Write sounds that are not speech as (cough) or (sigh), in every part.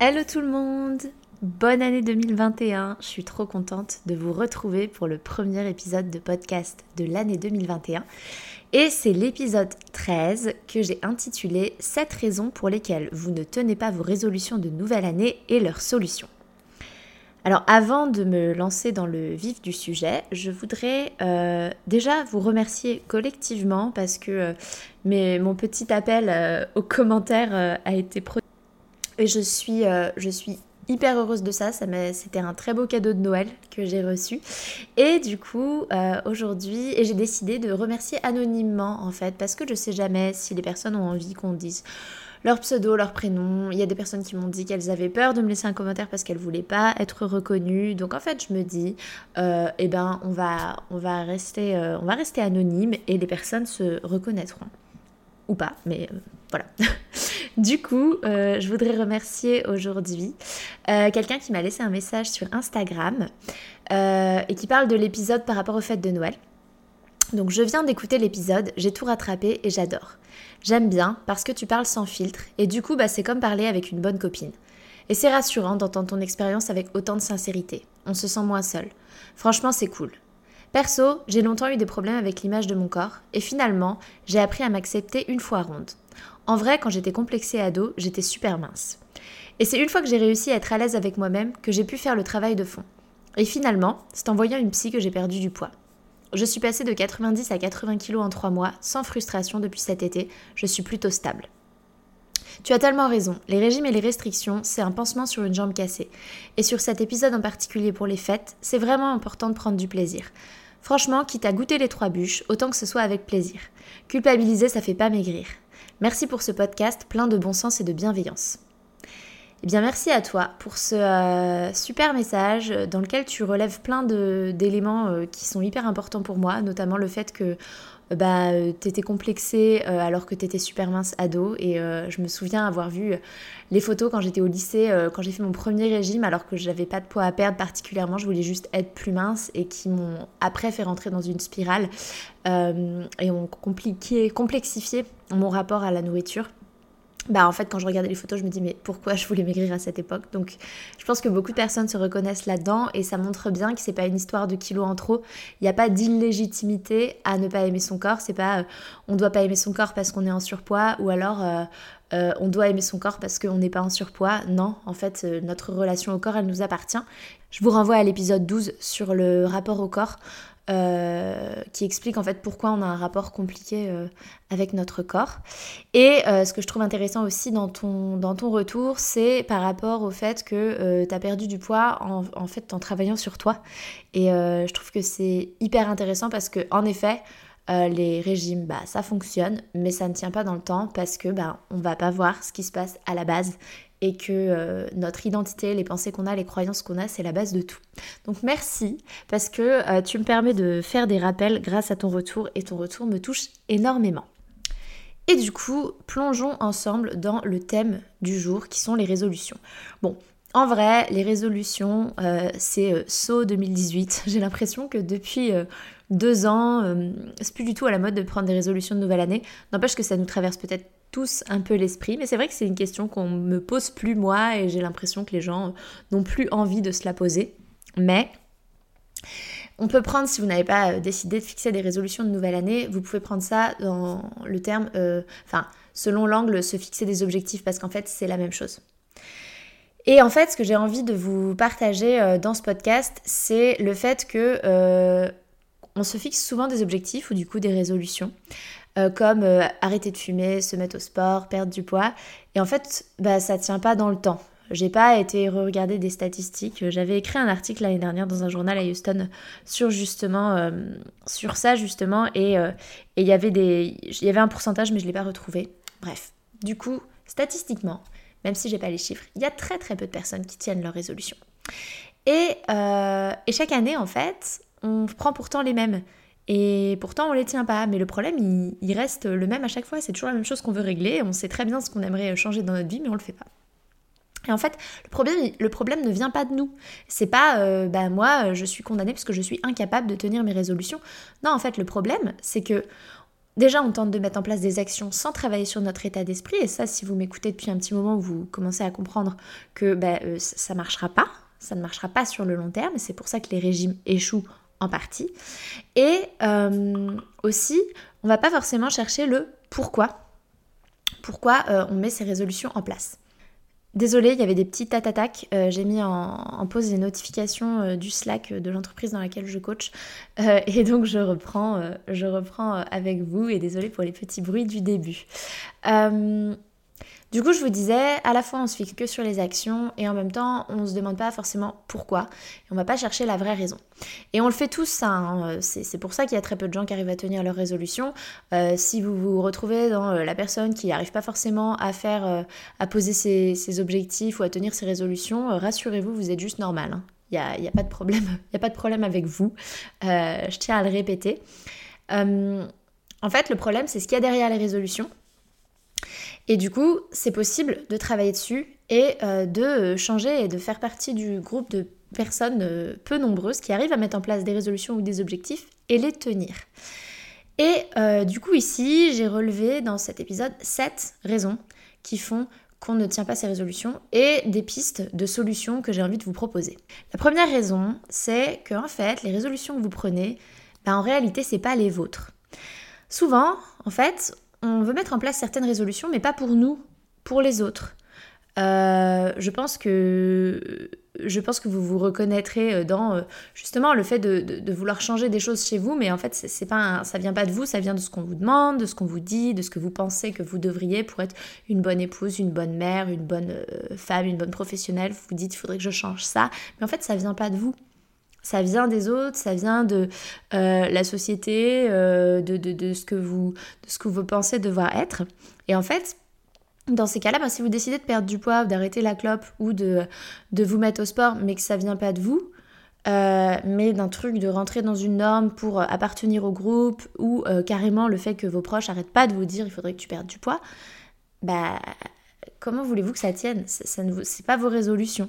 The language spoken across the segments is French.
Hello tout le monde Bonne année 2021 Je suis trop contente de vous retrouver pour le premier épisode de podcast de l'année 2021. Et c'est l'épisode 13 que j'ai intitulé 7 raisons pour lesquelles vous ne tenez pas vos résolutions de nouvelle année et leurs solutions. Alors avant de me lancer dans le vif du sujet, je voudrais euh, déjà vous remercier collectivement parce que euh, mon petit appel euh, aux commentaires a été produit et je suis, euh, je suis hyper heureuse de ça. ça C'était un très beau cadeau de Noël que j'ai reçu. Et du coup, euh, aujourd'hui, j'ai décidé de remercier anonymement en fait, parce que je sais jamais si les personnes ont envie qu'on dise leur pseudo, leur prénom. Il y a des personnes qui m'ont dit qu'elles avaient peur de me laisser un commentaire parce qu'elles voulaient pas être reconnues. Donc en fait, je me dis, euh, eh ben, on va, on va rester, on va rester anonyme et les personnes se reconnaîtront ou pas, mais voilà. (laughs) Du coup, euh, je voudrais remercier aujourd'hui euh, quelqu'un qui m'a laissé un message sur Instagram euh, et qui parle de l'épisode par rapport aux fêtes de Noël. Donc je viens d'écouter l'épisode, j'ai tout rattrapé et j'adore. J'aime bien parce que tu parles sans filtre et du coup bah, c'est comme parler avec une bonne copine. Et c'est rassurant d'entendre ton expérience avec autant de sincérité. On se sent moins seul. Franchement c'est cool. Perso, j'ai longtemps eu des problèmes avec l'image de mon corps et finalement j'ai appris à m'accepter une fois ronde. En vrai, quand j'étais complexée ado, j'étais super mince. Et c'est une fois que j'ai réussi à être à l'aise avec moi-même que j'ai pu faire le travail de fond. Et finalement, c'est en voyant une psy que j'ai perdu du poids. Je suis passée de 90 à 80 kg en 3 mois, sans frustration depuis cet été, je suis plutôt stable. Tu as tellement raison, les régimes et les restrictions, c'est un pansement sur une jambe cassée. Et sur cet épisode en particulier pour les fêtes, c'est vraiment important de prendre du plaisir. Franchement, quitte à goûter les trois bûches, autant que ce soit avec plaisir. Culpabiliser, ça fait pas maigrir. Merci pour ce podcast plein de bon sens et de bienveillance. Eh bien, merci à toi pour ce euh, super message dans lequel tu relèves plein d'éléments euh, qui sont hyper importants pour moi, notamment le fait que bah, t'étais complexée euh, alors que t'étais super mince ado. Et je me souviens avoir vu les photos quand j'étais au lycée, quand j'ai fait mon premier régime, alors que j'avais pas de poids à perdre particulièrement, je voulais juste être plus mince et qui m'ont après fait rentrer dans une spirale. Et ont compliqué, complexifié mon rapport à la nourriture bah en fait quand je regardais les photos je me dis mais pourquoi je voulais maigrir à cette époque? Donc je pense que beaucoup de personnes se reconnaissent là-dedans et ça montre bien que c'est pas une histoire de kilos en trop il n'y a pas d'illégitimité à ne pas aimer son corps c'est pas euh, on doit pas aimer son corps parce qu'on est en surpoids ou alors euh, euh, on doit aimer son corps parce qu'on n'est pas en surpoids. Non, en fait, notre relation au corps, elle nous appartient. Je vous renvoie à l'épisode 12 sur le rapport au corps. Euh, qui explique en fait pourquoi on a un rapport compliqué euh, avec notre corps. Et euh, ce que je trouve intéressant aussi dans ton, dans ton retour, c'est par rapport au fait que tu as perdu du poids en, fait en travaillant sur toi. Et je trouve que c'est hyper intéressant parce que en effet, les régimes, bah, ça fonctionne, mais ça ne tient pas dans le temps parce que bah, on va pas voir ce qui se passe à la base et que euh, notre identité, les pensées qu'on a, les croyances qu'on a, c'est la base de tout. Donc merci parce que euh, tu me permets de faire des rappels grâce à ton retour et ton retour me touche énormément. Et du coup, plongeons ensemble dans le thème du jour qui sont les résolutions. Bon, en vrai, les résolutions, euh, c'est saut 2018. (laughs) J'ai l'impression que depuis deux ans, c'est plus du tout à la mode de prendre des résolutions de nouvelle année. N'empêche que ça nous traverse peut-être tous un peu l'esprit, mais c'est vrai que c'est une question qu'on me pose plus moi et j'ai l'impression que les gens n'ont plus envie de se la poser. Mais on peut prendre, si vous n'avez pas euh, décidé de fixer des résolutions de nouvelle année, vous pouvez prendre ça dans le terme, euh, enfin, selon l'angle, se fixer des objectifs, parce qu'en fait, c'est la même chose. Et en fait, ce que j'ai envie de vous partager euh, dans ce podcast, c'est le fait que on se fixe souvent des objectifs ou du coup des résolutions, euh, comme arrêter de fumer, se mettre au sport, perdre du poids. Et en fait, bah, ça tient pas dans le temps. J'ai pas été regarder des statistiques. J'avais écrit un article l'année dernière dans un journal à Houston sur justement sur ça justement et il y avait des il y avait un pourcentage mais je l'ai pas retrouvé. Bref, du coup statistiquement même si j'ai pas les chiffres, il y a très très peu de personnes qui tiennent leurs résolutions. Et, euh, et chaque année, en fait, on prend pourtant les mêmes. Et pourtant, on les tient pas. Mais le problème, il, reste le même à chaque fois. C'est toujours la même chose qu'on veut régler. On sait très bien ce qu'on aimerait changer dans notre vie, mais on le fait pas. Et en fait, le problème, le problème ne vient pas de nous. C'est pas, euh, bah moi, je suis condamnée parce que je suis incapable de tenir mes résolutions. Non, en fait, le problème, c'est que Déjà, on tente de mettre en place des actions sans travailler sur notre état d'esprit. Et ça, si vous m'écoutez depuis un petit moment, vous commencez à comprendre que ben, ça ne marchera pas. Ça ne marchera pas sur le long terme. C'est pour ça que les régimes échouent en partie. Et euh, aussi, on va pas forcément chercher le pourquoi. Pourquoi euh, on met ces résolutions en place. Désolée, il y avait des petits tatatacs. Euh, j'ai mis en, pause les notifications du Slack de l'entreprise dans laquelle je coach. (laughs) Et donc je reprends, je reprends avec vous. Et désolée pour les petits bruits du début. Du coup, je vous disais, à la fois on se fixe que sur les actions et en même temps on ne se demande pas forcément pourquoi et on va pas chercher la vraie raison. Et on le fait tous ça, hein. c'est pour ça qu'il y a très peu de gens qui arrivent à tenir leurs résolutions. Euh, si vous vous retrouvez dans euh, la personne qui n'arrive pas forcément à faire, euh, à poser ses, objectifs ou à tenir ses résolutions, rassurez-vous, vous êtes juste normal. Hein. Il n'y a, y a, pas de problème, (laughs) il a pas de problème avec vous. je tiens à le répéter. en fait, le problème, c'est ce qu'il y a derrière les résolutions. Et du coup, c'est possible de travailler dessus et euh, de changer et de faire partie du groupe de personnes euh, peu nombreuses qui arrivent à mettre en place des résolutions ou des objectifs et les tenir. Et euh, du coup, ici, j'ai relevé dans cet épisode 7 raisons qui font qu'on ne tient pas ces résolutions et des pistes de solutions que j'ai envie de vous proposer. La première raison, c'est que en fait, les résolutions que vous prenez, ben, en réalité, c'est pas les vôtres. Souvent, en fait, on veut mettre en place certaines résolutions, mais pas pour nous, pour les autres. Euh, je pense que je pense que vous vous reconnaîtrez dans euh, justement le fait de, vouloir changer des choses chez vous, mais en fait c'est pas ça vient pas de vous, ça vient de ce qu'on vous demande, de ce qu'on vous dit, de ce que vous pensez que vous devriez pour être une bonne épouse, une bonne mère, une bonne euh, femme, une bonne professionnelle. Vous vous dites il faudrait que je change ça, mais en fait ça vient pas de vous. Ça vient des autres, ça vient de euh, la société, euh, de, ce que vous, de ce que vous pensez devoir être. Et en fait, dans ces cas-là, bah, si vous décidez de perdre du poids, d'arrêter la clope ou de, vous mettre au sport, mais que ça vient pas de vous, euh, mais d'un truc de rentrer dans une norme pour appartenir au groupe ou carrément le fait que vos proches n'arrêtent pas de vous dire il faudrait que tu perdes du poids, bah comment voulez-vous que ça tienne? Ça, ça C'est pas vos résolutions.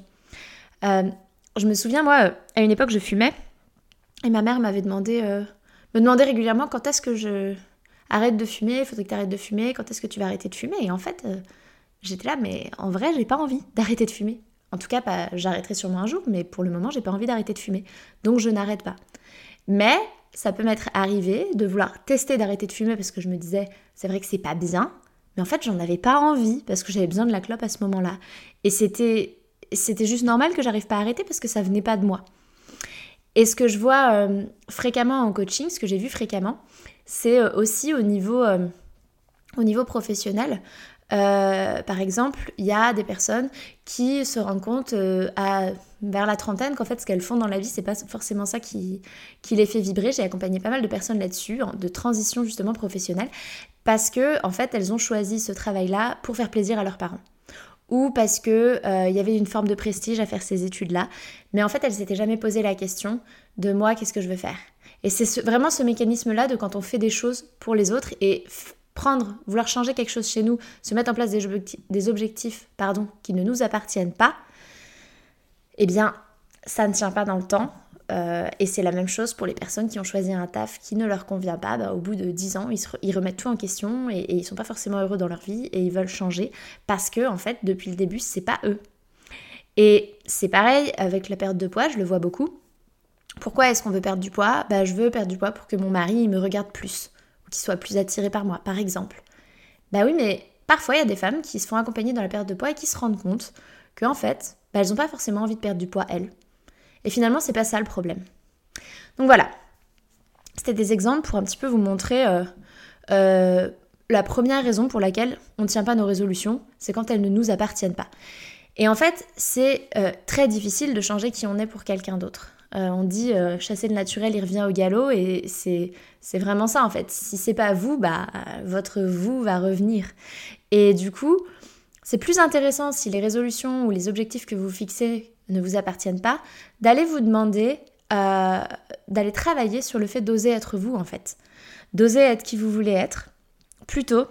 Je me souviens, moi, à une époque, je fumais. Et ma mère m'avait demandé, euh, me demandait régulièrement quand est-ce que je arrête de fumer, il faudrait que tu arrêtes de fumer, quand est-ce que tu vas arrêter de fumer? Et en fait, euh, j'étais là, mais en vrai, j'ai pas envie d'arrêter de fumer. En tout cas, j'arrêterai sûrement un jour, mais pour le moment, j'ai pas envie d'arrêter de fumer. Donc je n'arrête pas. Mais ça peut m'être arrivé de vouloir tester d'arrêter de fumer parce que je me disais, c'est vrai que c'est pas bien, mais en fait, j'en avais pas envie parce que j'avais besoin de la clope à ce moment-là. Et c'était c'était juste normal que j'arrive pas à arrêter parce que ça venait pas de moi. Et ce que je vois euh, fréquemment en coaching, ce que j'ai vu fréquemment, c'est euh, aussi au niveau, euh, au niveau professionnel. par exemple, il y a des personnes qui se rendent compte à, vers la trentaine qu'en fait ce qu'elles font dans la vie, c'est pas forcément ça qui, les fait vibrer. J'ai accompagné pas mal de personnes là-dessus, de transition justement professionnelle, parce que en fait elles ont choisi ce travail-là pour faire plaisir à leurs parents ou parce que euh, il y avait une forme de prestige à faire ces études-là. Mais en fait, elle s'était jamais posé la question de moi, qu'est-ce que je veux faire? Et c'est vraiment ce mécanisme-là de quand on fait des choses pour les autres et prendre, vouloir changer quelque chose chez nous, se mettre en place des objectifs, des objectifs pardon, qui ne nous appartiennent pas, eh bien, ça ne tient pas dans le temps. Euh, et c'est la même chose pour les personnes qui ont choisi un taf qui ne leur convient pas. Bah, au bout de 10 ans, ils, remettent tout en question et, ils sont pas forcément heureux dans leur vie et ils veulent changer parce que, en fait, depuis le début, c'est pas eux. Et c'est pareil avec la perte de poids, je le vois beaucoup. Pourquoi est-ce qu'on veut perdre du poids? Bah, Je veux perdre du poids pour que mon mari me regarde plus, ou qu'il soit plus attiré par moi, par exemple. Bah oui, mais parfois il y a des femmes qui se font accompagner dans la perte de poids et qui se rendent compte qu'en fait, bah, elles n'ont pas forcément envie de perdre du poids, elles. Et finalement, c'est pas ça le problème. Donc voilà, c'était des exemples pour un petit peu vous montrer euh, euh, la première raison pour laquelle on ne tient pas nos résolutions, c'est quand elles ne nous appartiennent pas. Et en fait, c'est euh, très difficile de changer qui on est pour quelqu'un d'autre. on dit chasser le naturel, il revient au galop, et c'est vraiment ça en fait. Si c'est pas vous, bah votre vous va revenir. Et du coup, c'est plus intéressant si les résolutions ou les objectifs que vous fixez ne vous appartiennent pas, d'aller vous demander, euh, d'aller travailler sur le fait d'oser être vous en fait. D'oser être qui vous voulez être, plutôt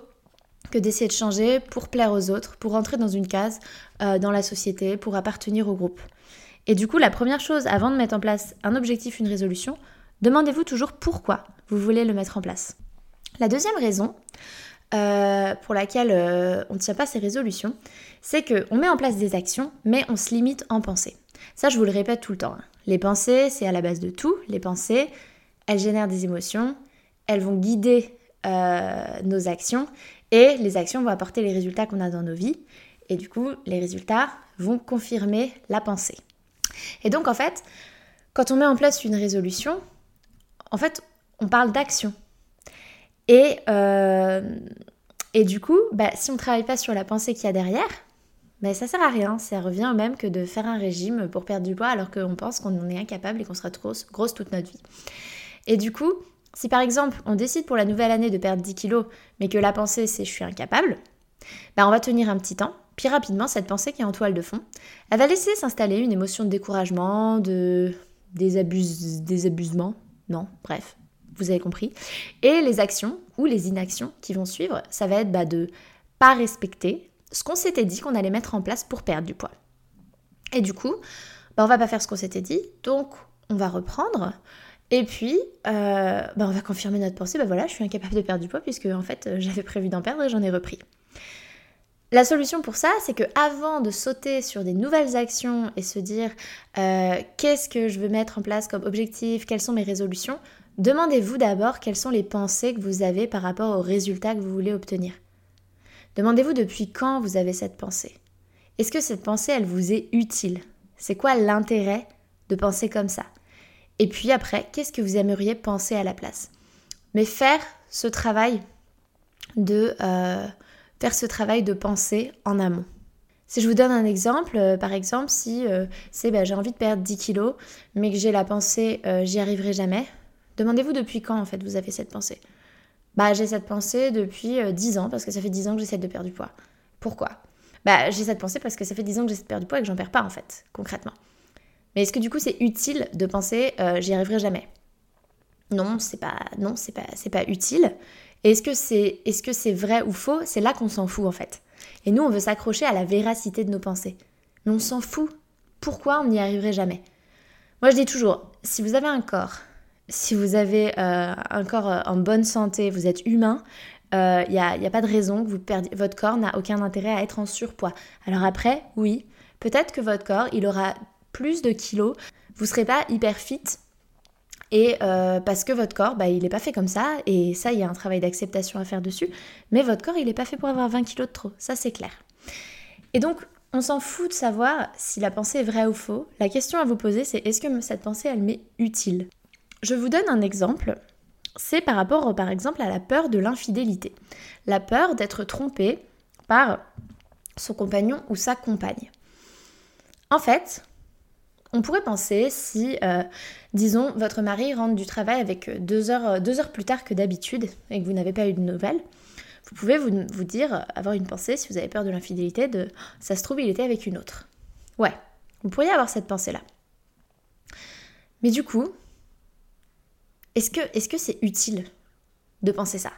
que d'essayer de changer pour plaire aux autres, pour entrer dans une case euh, dans la société, pour appartenir au groupe. Et du coup, la première chose, avant de mettre en place un objectif, une résolution, demandez-vous toujours pourquoi vous voulez le mettre en place. La deuxième raison, euh, pour laquelle euh, on ne tient pas ses résolutions, c'est qu'on met en place des actions, mais on se limite en pensée. Ça, je vous le répète tout le temps. Hein. Les pensées, c'est à la base de tout. Les pensées, elles génèrent des émotions, elles vont guider euh, nos actions, et les actions vont apporter les résultats qu'on a dans nos vies. Et du coup, les résultats vont confirmer la pensée. Et donc, en fait, quand on met en place une résolution, en fait, on parle d'action. Et, euh, et du coup, bah, si on ne travaille pas sur la pensée qu'il y a derrière, bah, ça sert à rien. Ça revient au même que de faire un régime pour perdre du poids alors qu'on pense qu'on en est incapable et qu'on sera grosse, grosse toute notre vie. Et du coup, si par exemple on décide pour la nouvelle année de perdre 10 kilos, mais que la pensée c'est je suis incapable, bah on va tenir un petit temps. Puis rapidement, cette pensée qui est en toile de fond, elle va laisser s'installer une émotion de découragement, de désabuse, désabusement, non, bref, vous avez compris. Et les actions ou les inactions qui vont suivre, ça va être bah, de pas respecter ce qu'on s'était dit qu'on allait mettre en place pour perdre du poids. Et du coup, bah, on va pas faire ce qu'on s'était dit, donc on va reprendre. Et puis, euh, bah, on va confirmer notre pensée, bah voilà, je suis incapable de perdre du poids puisque en fait j'avais prévu d'en perdre et j'en ai repris. La solution pour ça, c'est que avant de sauter sur des nouvelles actions et se dire euh, qu'est-ce que je veux mettre en place comme objectif, quelles sont mes résolutions, Demandez-vous d'abord quelles sont les pensées que vous avez par rapport aux résultats que vous voulez obtenir. Demandez-vous depuis quand vous avez cette pensée. Est-ce que cette pensée, elle vous est utile? C'est quoi l'intérêt de penser comme ça? Et puis après, qu'est-ce que vous aimeriez penser à la place? Mais faire ce travail de euh, faire ce travail de pensée en amont. Si je vous donne un exemple, euh, par exemple, si euh, c'est bah, j'ai envie de perdre 10 kilos, mais que j'ai la pensée j'y arriverai jamais, Demandez-vous depuis quand en fait vous avez cette pensée? Bah j'ai cette pensée depuis 10 euh, ans parce que ça fait 10 ans que j'essaie de perdre du poids. Pourquoi? Bah j'ai cette pensée parce que ça fait 10 ans que j'essaie de perdre du poids et que j'en perds pas en fait, concrètement. Mais est-ce que du coup c'est utile de penser euh, j'y arriverai jamais? Non, c'est pas non, c'est pas c'est pas utile. est-ce que c'est est-ce que c'est vrai ou faux? C'est là qu'on s'en fout en fait. Et nous on veut s'accrocher à la véracité de nos pensées. Mais on s'en fout. Pourquoi on n'y arriverait jamais? Moi je dis toujours, si vous avez un corps si vous avez euh, un corps euh, en bonne santé, vous êtes humain, il euh, n'y a, pas de raison que vous perdiez, votre corps n'a aucun intérêt à être en surpoids. Alors après, oui, peut-être que votre corps, il aura plus de kilos, vous serez pas hyper fit, et parce que votre corps, bah, il n'est pas fait comme ça, et ça, il y a un travail d'acceptation à faire dessus, mais votre corps, il n'est pas fait pour avoir 20 kilos de trop, ça c'est clair. Et donc, on s'en fout de savoir si la pensée est vraie ou faux. La question à vous poser, c'est est-ce que cette pensée, elle m'est utile? Je vous donne un exemple. C'est par rapport, par exemple, à la peur de l'infidélité. La peur d'être trompé par son compagnon ou sa compagne. En fait, on pourrait penser si, euh, disons, votre mari rentre du travail avec deux heures, deux heures plus tard que d'habitude et que vous n'avez pas eu de nouvelles, vous pouvez vous, vous, dire, avoir une pensée, si vous avez peur de l'infidélité, de ça se trouve, il était avec une autre. Ouais, vous pourriez avoir cette pensée-là. Mais du coup, est-ce que c'est utile de penser ça?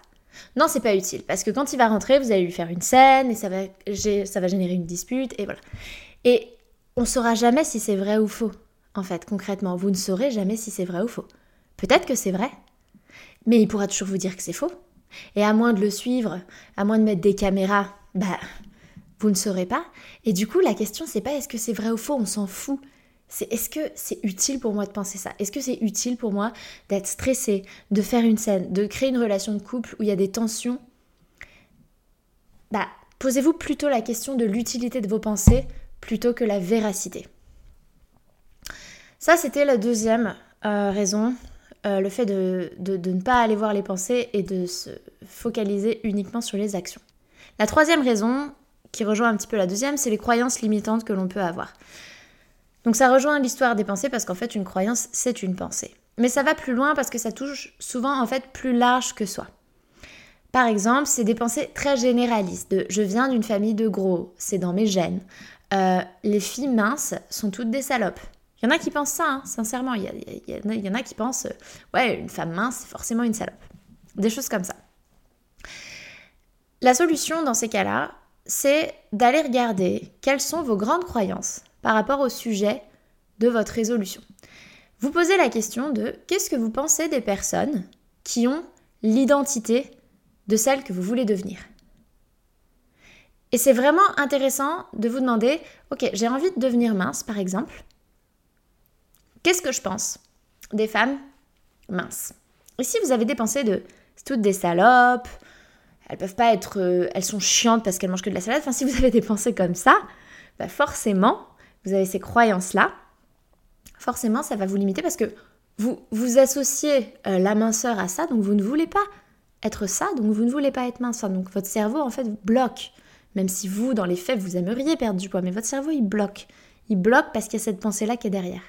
Non, c'est pas utile parce que quand il va rentrer, vous allez lui faire une scène et ça va ça va générer une dispute et voilà. Et on saura jamais si c'est vrai ou faux. En fait, concrètement, vous ne saurez jamais si c'est vrai ou faux. Peut-être que c'est vrai, mais il pourra toujours vous dire que c'est faux. Et à moins de le suivre, à moins de mettre des caméras, bah vous ne saurez pas. Et du coup, la question c'est pas est-ce que c'est vrai ou faux, on s'en fout c'est est-ce que c'est utile pour moi de penser ça? Est-ce que c'est utile pour moi d'être stressée, de faire une scène, de créer une relation de couple où il y a des tensions? Bah, posez-vous plutôt la question de l'utilité de vos pensées plutôt que la véracité. Ça, c'était la deuxième euh, raison, euh, le fait de, ne pas aller voir les pensées et de se focaliser uniquement sur les actions. La troisième raison, qui rejoint un petit peu la deuxième, c'est les croyances limitantes que l'on peut avoir. Donc ça rejoint l'histoire des pensées parce qu'en fait une croyance c'est une pensée. Mais ça va plus loin parce que ça touche souvent en fait plus large que soi. Par exemple, c'est des pensées très généralistes je viens d'une famille de gros, c'est dans mes gènes. Euh, les filles minces sont toutes des salopes. Il y en a qui pensent ça, sincèrement. Il y, en a qui pensent, euh, ouais, une femme mince, c'est forcément une salope. Des choses comme ça. La solution dans ces cas-là, c'est d'aller regarder quelles sont vos grandes croyances par rapport au sujet de votre résolution. Vous posez la question de qu'est-ce que vous pensez des personnes qui ont l'identité de celle que vous voulez devenir. Et c'est vraiment intéressant de vous demander, ok, j'ai envie de devenir mince par exemple. Qu'est-ce que je pense des femmes minces? Et si vous avez des pensées de c'est toutes des salopes, elles peuvent pas être, euh, elles sont chiantes parce qu'elles mangent que de la salade. Enfin, si vous avez des pensées comme ça, bah forcément, vous avez ces croyances-là, forcément, ça va vous limiter parce que vous, vous associez euh, la minceur à ça, donc vous ne voulez pas être ça, donc vous ne voulez pas être mince. Donc votre cerveau, en fait, bloque. Même si vous, dans les faits, vous aimeriez perdre du poids, mais votre cerveau, il bloque. Il bloque parce qu'il y a cette pensée-là qui est derrière.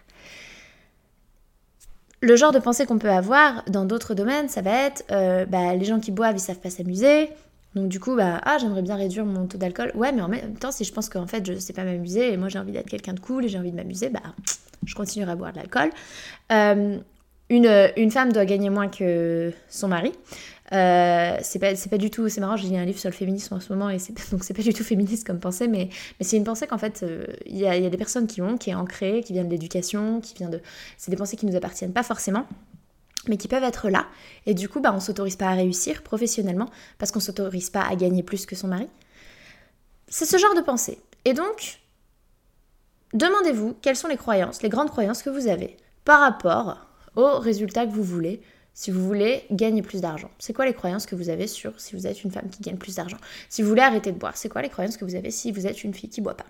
Le genre de pensée qu'on peut avoir dans d'autres domaines, ça va être euh, bah, les gens qui boivent, ils savent pas s'amuser, donc du coup, bah, ah, j'aimerais bien réduire mon taux d'alcool. Ouais, mais en même temps, si je pense qu'en fait, je sais pas m'amuser et moi j'ai envie d'être quelqu'un de cool et j'ai envie de m'amuser, bah, je continuerai à boire de l'alcool. Euh, une, une, femme doit gagner moins que son mari. Euh, c'est pas, pas du tout, c'est marrant, j'ai lu un livre sur le féminisme en ce moment et (laughs) donc c'est pas du tout féministe comme pensée, mais, mais c'est une pensée qu'en fait, euh, il y, a, y, a, des personnes qui ont, qui est ancrée, qui vient de l'éducation, qui vient de. C'est des pensées qui nous appartiennent pas forcément mais qui peuvent être là. Et du coup, bah, on s'autorise pas à réussir professionnellement parce qu'on s'autorise pas à gagner plus que son mari. C'est ce genre de pensée. Et donc, demandez-vous quelles sont les croyances, les grandes croyances que vous avez par rapport aux résultats que vous voulez si vous voulez gagner plus d'argent. C'est quoi les croyances que vous avez sur si vous êtes une femme qui gagne plus d'argent? Si vous voulez arrêter de boire, c'est quoi les croyances que vous avez si vous êtes une fille qui boit pas?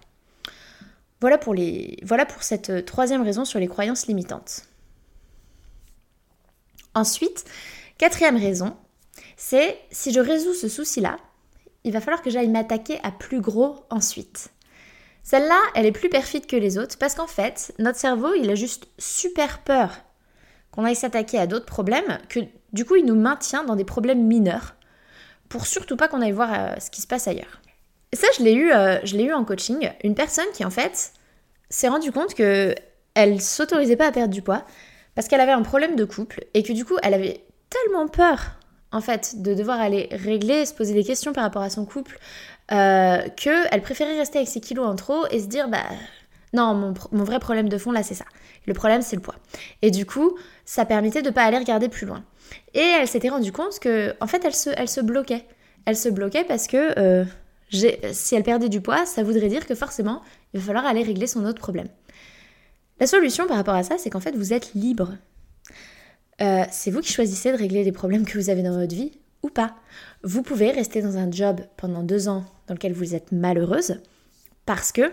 Voilà pour, les... voilà pour cette troisième raison sur les croyances limitantes. Ensuite, quatrième raison, c'est si je résous ce souci-là, il va falloir que j'aille m'attaquer à plus gros ensuite. Celle-là, elle est plus perfide que les autres parce qu'en fait, notre cerveau, il a juste super peur qu'on aille s'attaquer à d'autres problèmes, que du coup, il nous maintient dans des problèmes mineurs pour surtout pas qu'on aille voir euh, ce qui se passe ailleurs. Et ça, je l'ai eu, euh, je l'ai eu en coaching. Une personne qui, en fait, s'est rendue compte que elle s'autorisait pas à perdre du poids parce qu'elle avait un problème de couple et que du coup, elle avait tellement peur en fait de devoir aller régler, se poser des questions par rapport à son couple, euh, qu'elle préférait rester avec ses kilos en trop et se dire bah non, mon, mon vrai problème de fond là c'est ça. Le problème c'est le poids. Et du coup, ça permettait de ne pas aller regarder plus loin. Et elle s'était rendue compte que en fait elle se, elle se bloquait. Elle se bloquait parce que euh, si elle perdait du poids, ça voudrait dire que forcément il va falloir aller régler son autre problème. La solution par rapport à ça, c'est qu'en fait, vous êtes libre. Euh, c'est vous qui choisissez de régler les problèmes que vous avez dans votre vie ou pas. Vous pouvez rester dans un job pendant deux ans dans lequel vous êtes malheureuse parce que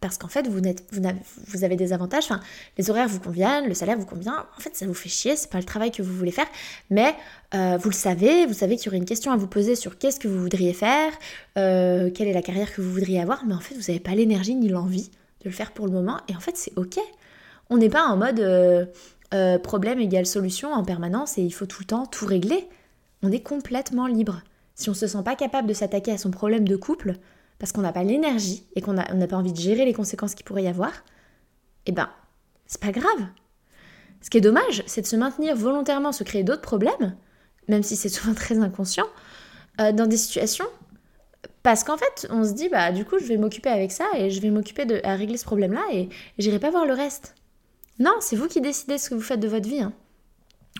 parce qu'en fait vous, vous, vous, avez des avantages, les horaires vous conviennent, le salaire vous convient, en fait ça vous fait chier, c'est pas le travail que vous voulez faire, mais euh, vous le savez, vous savez qu'il y aurait une question à vous poser sur qu'est-ce que vous voudriez faire, euh, quelle est la carrière que vous voudriez avoir, mais en fait vous n'avez pas l'énergie ni l'envie de le faire pour le moment. Et en fait, c'est ok. On n'est pas en mode euh, euh, problème égale solution en permanence et il faut tout le temps tout régler. On est complètement libre. Si on ne se sent pas capable de s'attaquer à son problème de couple, parce qu'on n'a pas l'énergie et qu'on n'a pas envie de gérer les conséquences qu'il pourrait y avoir, eh ben, c'est pas grave. Ce qui est dommage, c'est de se maintenir volontairement, se créer d'autres problèmes, même si c'est (laughs) souvent très inconscient, euh, dans des situations parce qu'en fait, on se dit, bah du coup, je vais m'occuper avec ça et je vais m'occuper de à régler ce problème-là et j'irai pas voir le reste. Non, c'est vous qui décidez ce que vous faites de votre vie. Hein.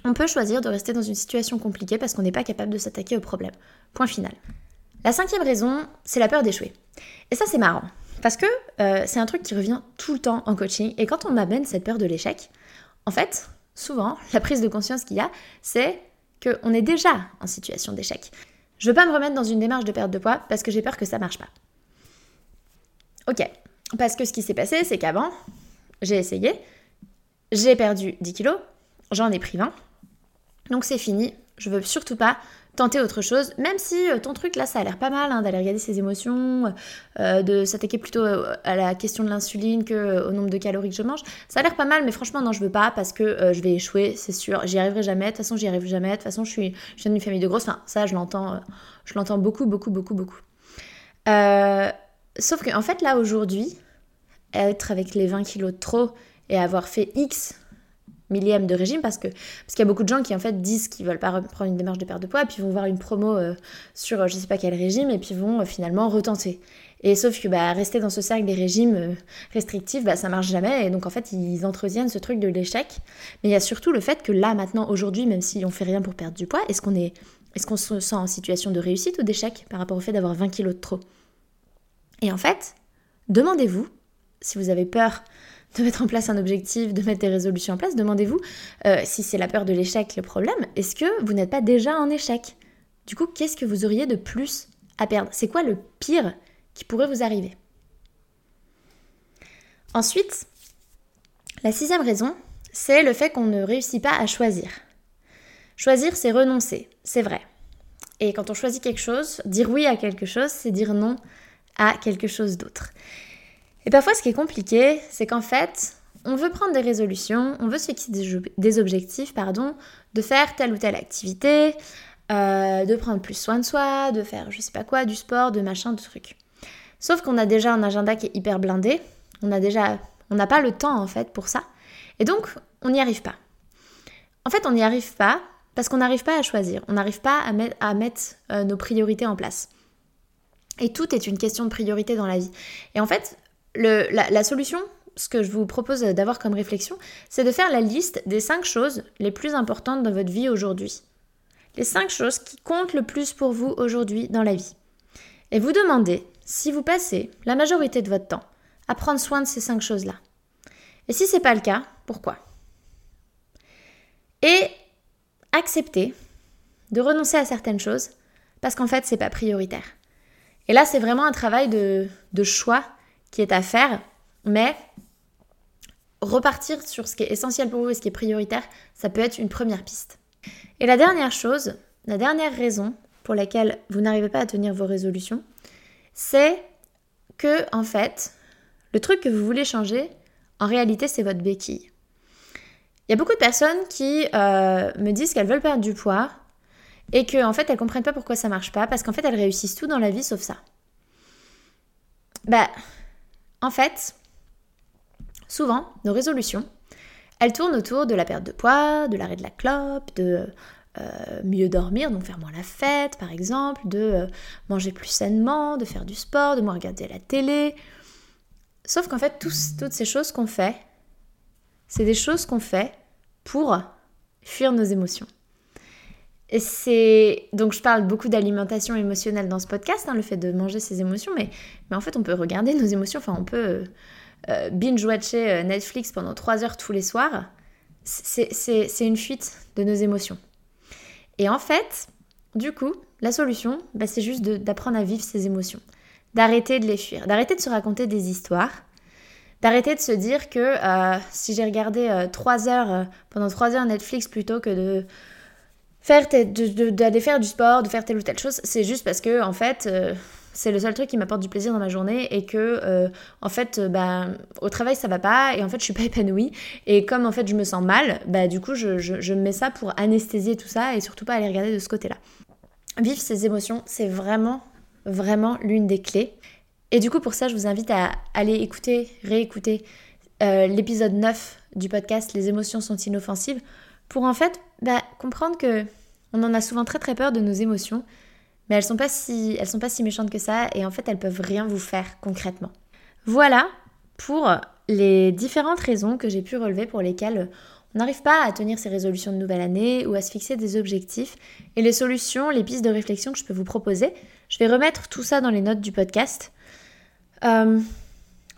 On peut choisir de rester dans une situation compliquée parce qu'on n'est pas capable de s'attaquer au problème. Point final. La cinquième raison, c'est la peur d'échouer. Et ça, c'est marrant. Parce que euh, c'est un truc qui revient tout le temps en coaching. Et quand on m'amène cette peur de l'échec, en fait, souvent, (laughs) la prise de conscience qu'il y a, c'est qu'on est déjà en situation d'échec. Je veux pas me remettre dans une démarche de perte de poids parce que j'ai peur que ça marche pas. Ok, Parce que ce qui s'est passé, c'est qu'avant, j'ai essayé, j'ai perdu 10 kilos, j'en ai pris 20. Donc c'est fini, je veux surtout pas tenter autre chose, même si euh, ton truc là ça a l'air pas mal hein, d'aller regarder ses émotions, euh, de s'attaquer plutôt euh, à la question de l'insuline que au nombre de calories que je mange, ça a l'air pas mal, mais franchement non je veux pas parce que je vais échouer, c'est sûr, j'y arriverai jamais, de toute façon j'y arrive jamais, de toute façon je suis, je viens d'une famille de grosses, enfin ça je l'entends, je l'entends beaucoup beaucoup beaucoup beaucoup. sauf que en fait là aujourd'hui, être avec les 20 kilos de trop et avoir fait X millième de régime parce que parce qu'il y a beaucoup de gens qui en fait disent qu'ils veulent pas prendre une démarche de perte de poids puis vont voir une promo euh, sur euh, je sais pas quel régime et puis vont euh, finalement retenter. Et sauf que bah, rester dans ce cercle des régimes restrictifs, bah, ça marche jamais. Et donc en fait, ils entretiennent ce truc de l'échec. Mais il y a surtout le fait que là, maintenant, aujourd'hui, même si on fait rien pour perdre du poids, est-ce qu'on est, est-ce qu'on se sent en situation de réussite ou d'échec par rapport au fait d'avoir 20 kilos de trop? Et en fait, demandez-vous si vous avez peur de mettre en place un objectif, de mettre des résolutions en place, demandez-vous euh, si c'est la peur de l'échec le problème, est-ce que vous n'êtes pas déjà en échec? Du coup, qu'est-ce que vous auriez de plus à perdre? C'est quoi le pire qui pourrait vous arriver? Ensuite, la sixième raison, c'est le fait qu'on ne réussit pas à choisir. Choisir, c'est renoncer, c'est vrai. Et quand on choisit quelque chose, dire oui à quelque chose, c'est dire non à quelque chose d'autre. Et parfois, ce qui est compliqué, c'est qu'en fait, on veut prendre des résolutions, on veut se fixer des, objectifs, pardon, de faire telle ou telle activité, euh, de prendre plus soin de soi, de faire je sais pas quoi, du sport, de machin, de trucs. Sauf qu'on a déjà un agenda qui est hyper blindé, on a déjà, on n'a pas le temps en fait pour ça, et donc on n'y arrive pas. En fait, on n'y arrive pas parce qu'on n'arrive pas à choisir, on n'arrive pas à, mettre, euh, nos priorités en place. Et tout est une question de priorité dans la vie. Et en fait, la, solution, ce que je vous propose d'avoir comme réflexion, c'est de faire la liste des 5 choses les plus importantes dans votre vie aujourd'hui. Les 5 choses qui comptent le plus pour vous aujourd'hui dans la vie. Et vous demandez si vous passez la majorité de votre temps à prendre soin de ces 5 choses-là. Et si ce n'est pas le cas, pourquoi? Et accepter de renoncer à certaines choses parce qu'en fait, ce n'est pas prioritaire. Et là, c'est vraiment un travail de choix qui est à faire, mais repartir sur ce qui est essentiel pour vous et ce qui est prioritaire, ça peut être une première piste. Et la dernière chose, la dernière raison pour laquelle vous n'arrivez pas à tenir vos résolutions, c'est que en fait, le truc que vous voulez changer, en réalité, c'est votre béquille. Il y a beaucoup de personnes qui euh, me disent qu'elles veulent perdre du poids et qu'en en fait, elles comprennent pas pourquoi ça marche pas parce qu'en fait, elles réussissent tout dans la vie sauf ça. Bah, en fait, souvent, nos résolutions, elles tournent autour de la perte de poids, de l'arrêt de la clope, de euh, mieux dormir, donc faire moins la fête par exemple, de euh, manger plus sainement, de faire du sport, de moins regarder la télé. Sauf qu'en fait, toutes ces choses qu'on fait, c'est des choses qu'on fait pour fuir nos émotions. C'est donc je parle beaucoup d'alimentation émotionnelle dans ce podcast, hein, le fait de manger ses émotions, mais, en fait on peut regarder nos émotions, enfin on peut euh, binge-watcher euh, Netflix pendant trois heures tous les soirs. C'est une fuite de nos émotions. Et en fait, du coup, la solution, bah, c'est juste d'apprendre à vivre ces émotions, d'arrêter de les fuir, d'arrêter de se raconter des histoires, d'arrêter de se dire que euh, si j'ai regardé trois heures pendant trois heures Netflix plutôt que de faire d'aller faire du sport, de faire telle ou telle chose, c'est juste parce que en fait euh, c'est le seul truc qui m'apporte du plaisir dans ma journée et que euh, en fait euh, bah, au travail ça va pas et en fait je suis pas épanouie et comme en fait je me sens mal, bah du coup je, je, mets ça pour anesthésier tout ça et surtout pas aller regarder de ce côté-là. Vivre ses émotions, c'est vraiment vraiment l'une des clés. Et du coup pour ça je vous invite à aller écouter, réécouter l'épisode 9 du podcast Les émotions sont inoffensives pour en fait bah, comprendre que on en a souvent très très peur de nos émotions, mais elles sont pas si elles sont pas si méchantes que ça et en fait elles peuvent rien vous faire concrètement. Voilà pour les différentes raisons que j'ai pu relever pour lesquelles on n'arrive pas à tenir ses résolutions de nouvelle année ou à se fixer des objectifs et les solutions, les pistes de réflexion que je peux vous proposer. Je vais remettre tout ça dans les notes du podcast. Euh,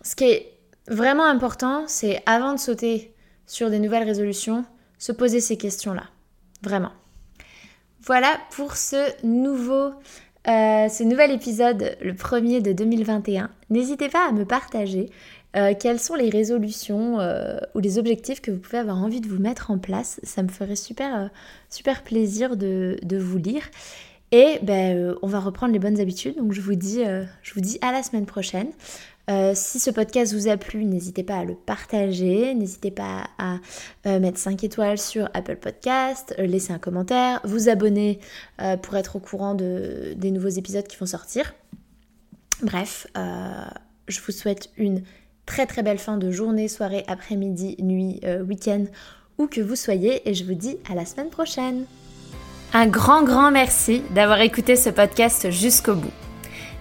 ce qui est vraiment important, c'est avant de sauter sur des nouvelles résolutions, se poser ces questions-là. Vraiment. Voilà pour ce nouveau ce nouvel épisode, le premier de 2021. N'hésitez pas à me partager quelles sont les résolutions ou les objectifs que vous pouvez avoir envie de vous mettre en place. Ça me ferait super, super plaisir de, de vous lire. Et ben, euh, on va reprendre les bonnes habitudes. Donc je vous dis, euh, je vous dis à la semaine prochaine. Euh, si ce podcast vous a plu, n'hésitez pas à le partager, n'hésitez pas à mettre 5 étoiles sur Apple Podcast, laisser un commentaire, vous abonner pour être au courant de, des nouveaux épisodes qui vont sortir. Bref, je vous souhaite une très très belle fin de journée, soirée, après-midi, nuit, week-end, où que vous soyez, et je vous dis à la semaine prochaine. Un grand grand merci d'avoir écouté ce podcast jusqu'au bout.